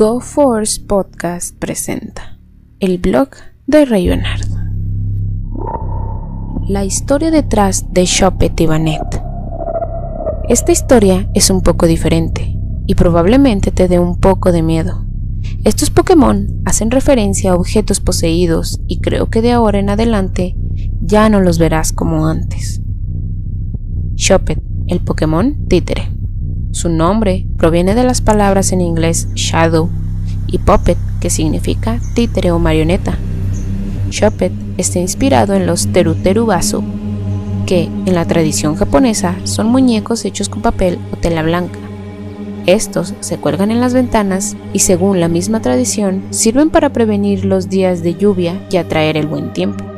GoForce Podcast presenta el blog de Rayonard. La historia detrás de Chopet y Banet. Esta historia es un poco diferente y probablemente te dé un poco de miedo. Estos Pokémon hacen referencia a objetos poseídos y creo que de ahora en adelante ya no los verás como antes. Chopet, el Pokémon títere. Su nombre proviene de las palabras en inglés shadow y puppet, que significa títere o marioneta. Chopet está inspirado en los teruteru basu, que en la tradición japonesa son muñecos hechos con papel o tela blanca. Estos se cuelgan en las ventanas y según la misma tradición sirven para prevenir los días de lluvia y atraer el buen tiempo.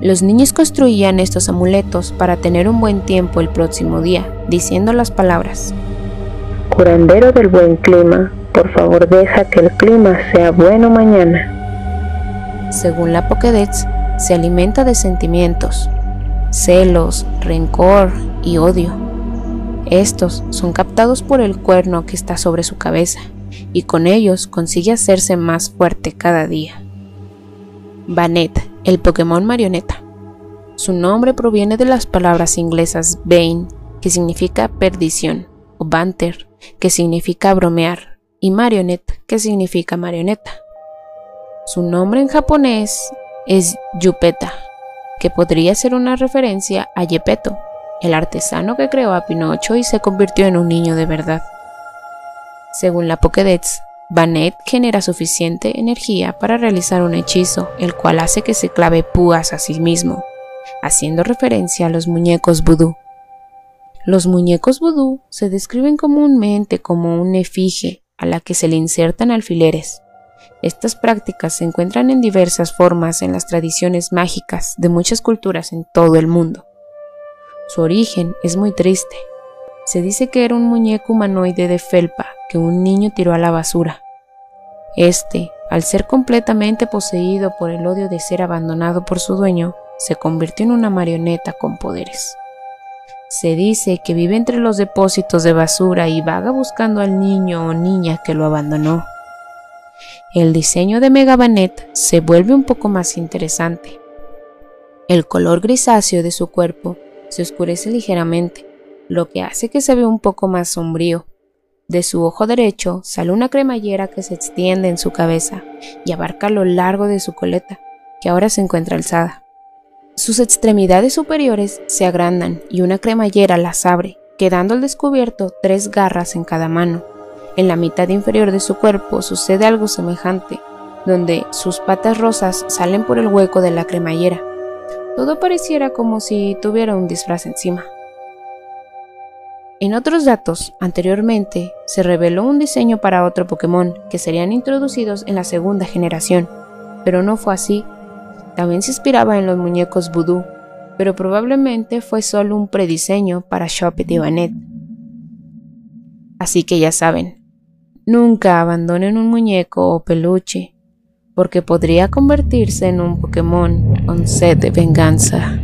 Los niños construían estos amuletos para tener un buen tiempo el próximo día, diciendo las palabras. Curandero del buen clima, por favor deja que el clima sea bueno mañana. Según la Pokédex, se alimenta de sentimientos, celos, rencor y odio. Estos son captados por el cuerno que está sobre su cabeza y con ellos consigue hacerse más fuerte cada día. Banet el Pokémon marioneta. Su nombre proviene de las palabras inglesas Bane, que significa perdición, o Banter, que significa bromear, y Marionette, que significa marioneta. Su nombre en japonés es Yupeta, que podría ser una referencia a Yepeto, el artesano que creó a Pinocho y se convirtió en un niño de verdad. Según la Pokédex, Banet genera suficiente energía para realizar un hechizo, el cual hace que se clave púas a sí mismo, haciendo referencia a los muñecos vudú. Los muñecos vudú se describen comúnmente como un efigie a la que se le insertan alfileres. Estas prácticas se encuentran en diversas formas en las tradiciones mágicas de muchas culturas en todo el mundo. Su origen es muy triste. Se dice que era un muñeco humanoide de felpa que un niño tiró a la basura. Este, al ser completamente poseído por el odio de ser abandonado por su dueño, se convirtió en una marioneta con poderes. Se dice que vive entre los depósitos de basura y vaga buscando al niño o niña que lo abandonó. El diseño de Megabanet se vuelve un poco más interesante. El color grisáceo de su cuerpo se oscurece ligeramente, lo que hace que se vea un poco más sombrío, de su ojo derecho sale una cremallera que se extiende en su cabeza y abarca lo largo de su coleta, que ahora se encuentra alzada. Sus extremidades superiores se agrandan y una cremallera las abre, quedando al descubierto tres garras en cada mano. En la mitad inferior de su cuerpo sucede algo semejante, donde sus patas rosas salen por el hueco de la cremallera. Todo pareciera como si tuviera un disfraz encima. En otros datos, anteriormente se reveló un diseño para otro Pokémon que serían introducidos en la segunda generación, pero no fue así. También se inspiraba en los muñecos Voodoo, pero probablemente fue solo un prediseño para Chopet y Banet. Así que ya saben, nunca abandonen un muñeco o peluche, porque podría convertirse en un Pokémon con sed de venganza.